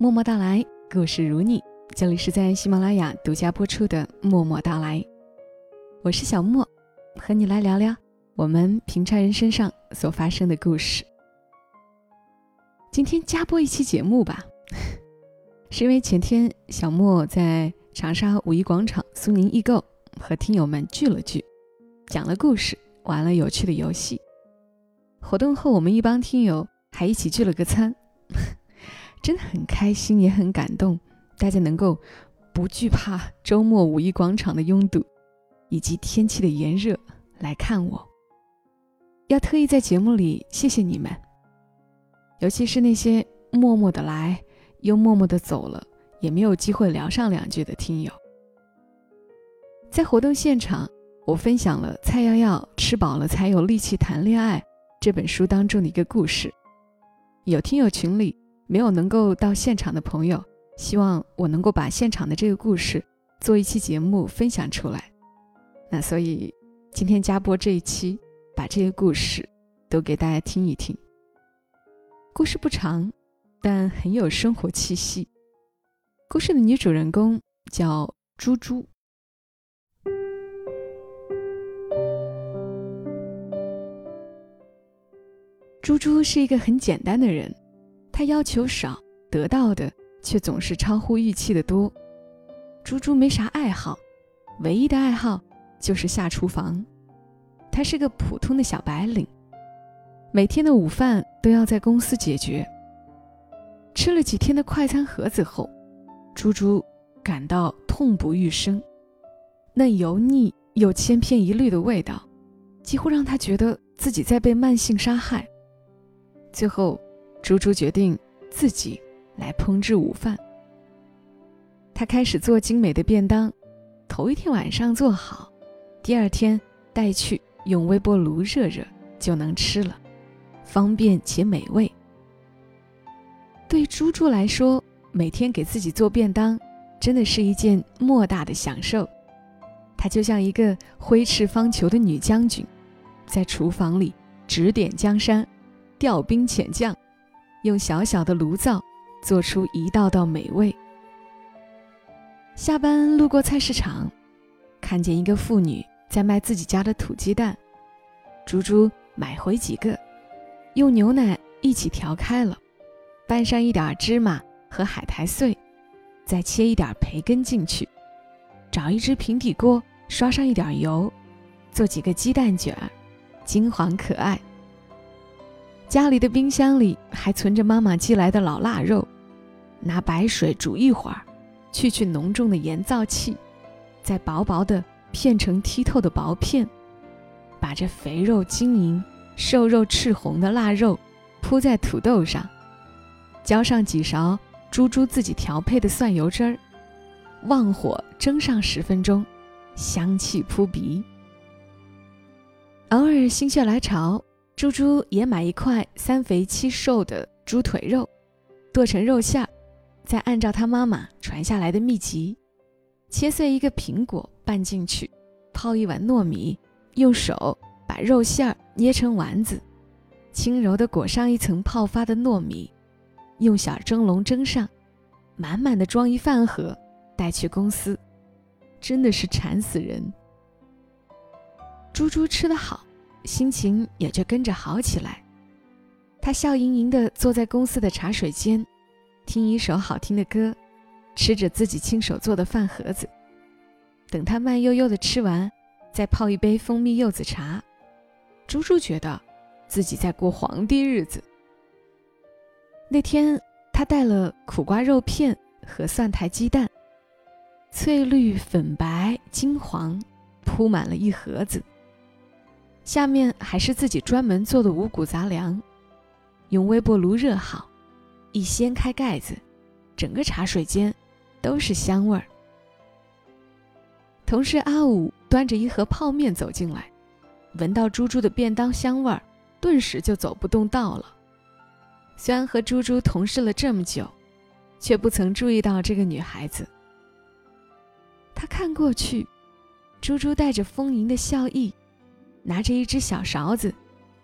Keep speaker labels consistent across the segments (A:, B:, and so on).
A: 默默到来，故事如你。这里是在喜马拉雅独家播出的《默默到来》，我是小莫，和你来聊聊我们平常人身上所发生的故事。今天加播一期节目吧，是因为前天小莫在长沙五一广场苏宁易购和听友们聚了聚，讲了故事，玩了有趣的游戏。活动后，我们一帮听友还一起聚了个餐。真的很开心，也很感动，大家能够不惧怕周末五一广场的拥堵，以及天气的炎热来看我。要特意在节目里谢谢你们，尤其是那些默默的来又默默的走了，也没有机会聊上两句的听友。在活动现场，我分享了蔡瑶瑶《吃饱了才有力气谈恋爱》这本书当中的一个故事，有听友群里。没有能够到现场的朋友，希望我能够把现场的这个故事做一期节目分享出来。那所以今天加播这一期，把这些故事都给大家听一听。故事不长，但很有生活气息。故事的女主人公叫猪猪。猪猪是一个很简单的人。他要求少，得到的却总是超乎预期的多。猪猪没啥爱好，唯一的爱好就是下厨房。他是个普通的小白领，每天的午饭都要在公司解决。吃了几天的快餐盒子后，猪猪感到痛不欲生。那油腻又千篇一律的味道，几乎让他觉得自己在被慢性杀害。最后。猪猪决定自己来烹制午饭。他开始做精美的便当，头一天晚上做好，第二天带去用微波炉热热就能吃了，方便且美味。对猪猪来说，每天给自己做便当，真的是一件莫大的享受。她就像一个挥斥方遒的女将军，在厨房里指点江山，调兵遣将。用小小的炉灶做出一道道美味。下班路过菜市场，看见一个妇女在卖自己家的土鸡蛋，猪猪买回几个，用牛奶一起调开了，拌上一点芝麻和海苔碎，再切一点培根进去，找一只平底锅，刷上一点油，做几个鸡蛋卷儿，金黄可爱。家里的冰箱里还存着妈妈寄来的老腊肉，拿白水煮一会儿，去去浓重的盐皂气，再薄薄的片成剔透的薄片，把这肥肉晶莹、瘦肉赤红的腊肉铺在土豆上，浇上几勺猪猪自己调配的蒜油汁儿，旺火蒸上十分钟，香气扑鼻。偶尔心血来潮。猪猪也买一块三肥七瘦的猪腿肉，剁成肉馅儿，再按照他妈妈传下来的秘籍，切碎一个苹果拌进去，泡一碗糯米，用手把肉馅儿捏成丸子，轻柔地裹上一层泡发的糯米，用小蒸笼蒸上，满满的装一饭盒，带去公司，真的是馋死人。猪猪吃得好。心情也就跟着好起来。他笑盈盈地坐在公司的茶水间，听一首好听的歌，吃着自己亲手做的饭盒子。等他慢悠悠地吃完，再泡一杯蜂蜜柚子茶，猪猪觉得自己在过皇帝日子。那天，他带了苦瓜肉片和蒜苔鸡蛋，翠绿、粉白、金黄，铺满了一盒子。下面还是自己专门做的五谷杂粮，用微波炉热好，一掀开盖子，整个茶水间都是香味儿。同事阿武端着一盒泡面走进来，闻到猪猪的便当香味儿，顿时就走不动道了。虽然和猪猪同事了这么久，却不曾注意到这个女孩子。他看过去，猪猪带着丰盈的笑意。拿着一只小勺子，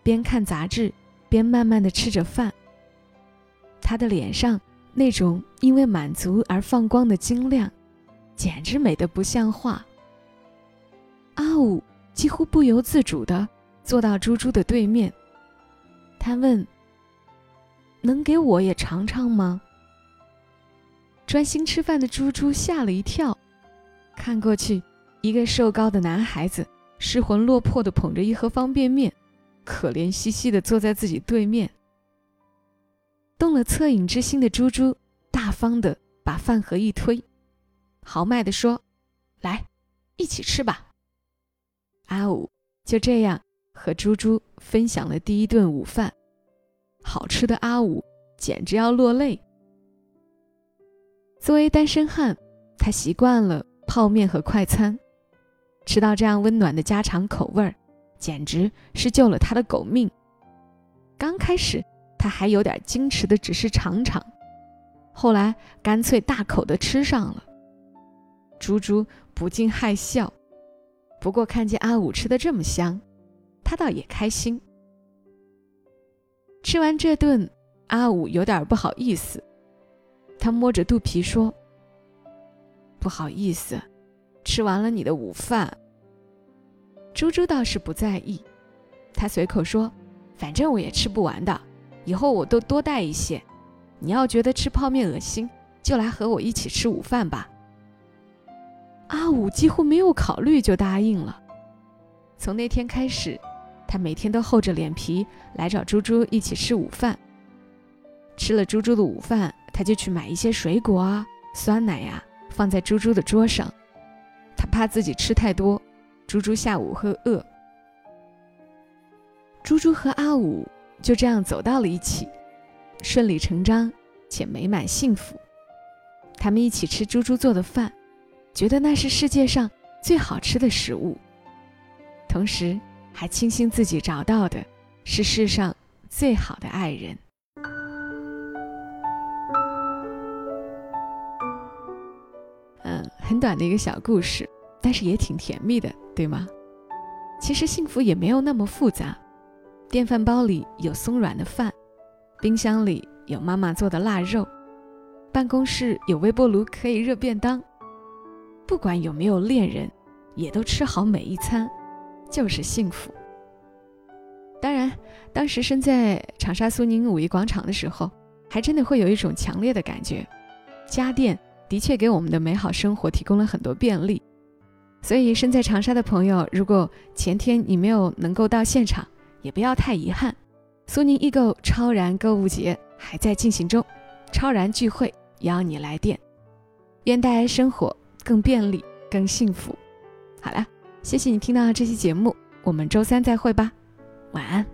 A: 边看杂志，边慢慢的吃着饭。他的脸上那种因为满足而放光的晶亮，简直美得不像话。阿武几乎不由自主的坐到猪猪的对面，他问：“能给我也尝尝吗？”专心吃饭的猪猪吓了一跳，看过去，一个瘦高的男孩子失魂落魄地捧着一盒方便面，可怜兮兮地坐在自己对面。动了恻隐之心的猪猪，大方地把饭盒一推，豪迈地说：“来，一起吃吧。”阿五就这样和猪猪分享了第一顿午饭，好吃的阿五简直要落泪。作为单身汉，他习惯了泡面和快餐，吃到这样温暖的家常口味儿，简直是救了他的狗命。刚开始。他还有点矜持的，只是尝尝，后来干脆大口的吃上了。猪猪不禁害笑，不过看见阿武吃的这么香，他倒也开心。吃完这顿，阿武有点不好意思，他摸着肚皮说：“不好意思，吃完了你的午饭。”猪猪倒是不在意，他随口说：“反正我也吃不完的。”以后我都多带一些，你要觉得吃泡面恶心，就来和我一起吃午饭吧。阿武几乎没有考虑就答应了。从那天开始，他每天都厚着脸皮来找猪猪一起吃午饭。吃了猪猪的午饭，他就去买一些水果啊、酸奶呀，放在猪猪的桌上。怕自己吃太多，猪猪下午会饿。猪猪和阿武。就这样走到了一起，顺理成章且美满幸福。他们一起吃猪猪做的饭，觉得那是世界上最好吃的食物，同时还庆幸自己找到的是世上最好的爱人。很短的一个小故事，但是也挺甜蜜的，对吗？其实幸福也没有那么复杂。电饭煲里有松软的饭，冰箱里有妈妈做的腊肉，办公室有微波炉可以热便当。不管有没有恋人，也都吃好每一餐，就是幸福。当然，当时身在长沙苏宁五一广场的时候，还真的会有一种强烈的感觉，家电的确给我们的美好生活提供了很多便利。所以，身在长沙的朋友，如果前天你没有能够到现场，也不要太遗憾，苏宁易购超燃购物节还在进行中，超燃聚会邀你来电，愿带来生活更便利、更幸福。好了，谢谢你听到这期节目，我们周三再会吧，晚安。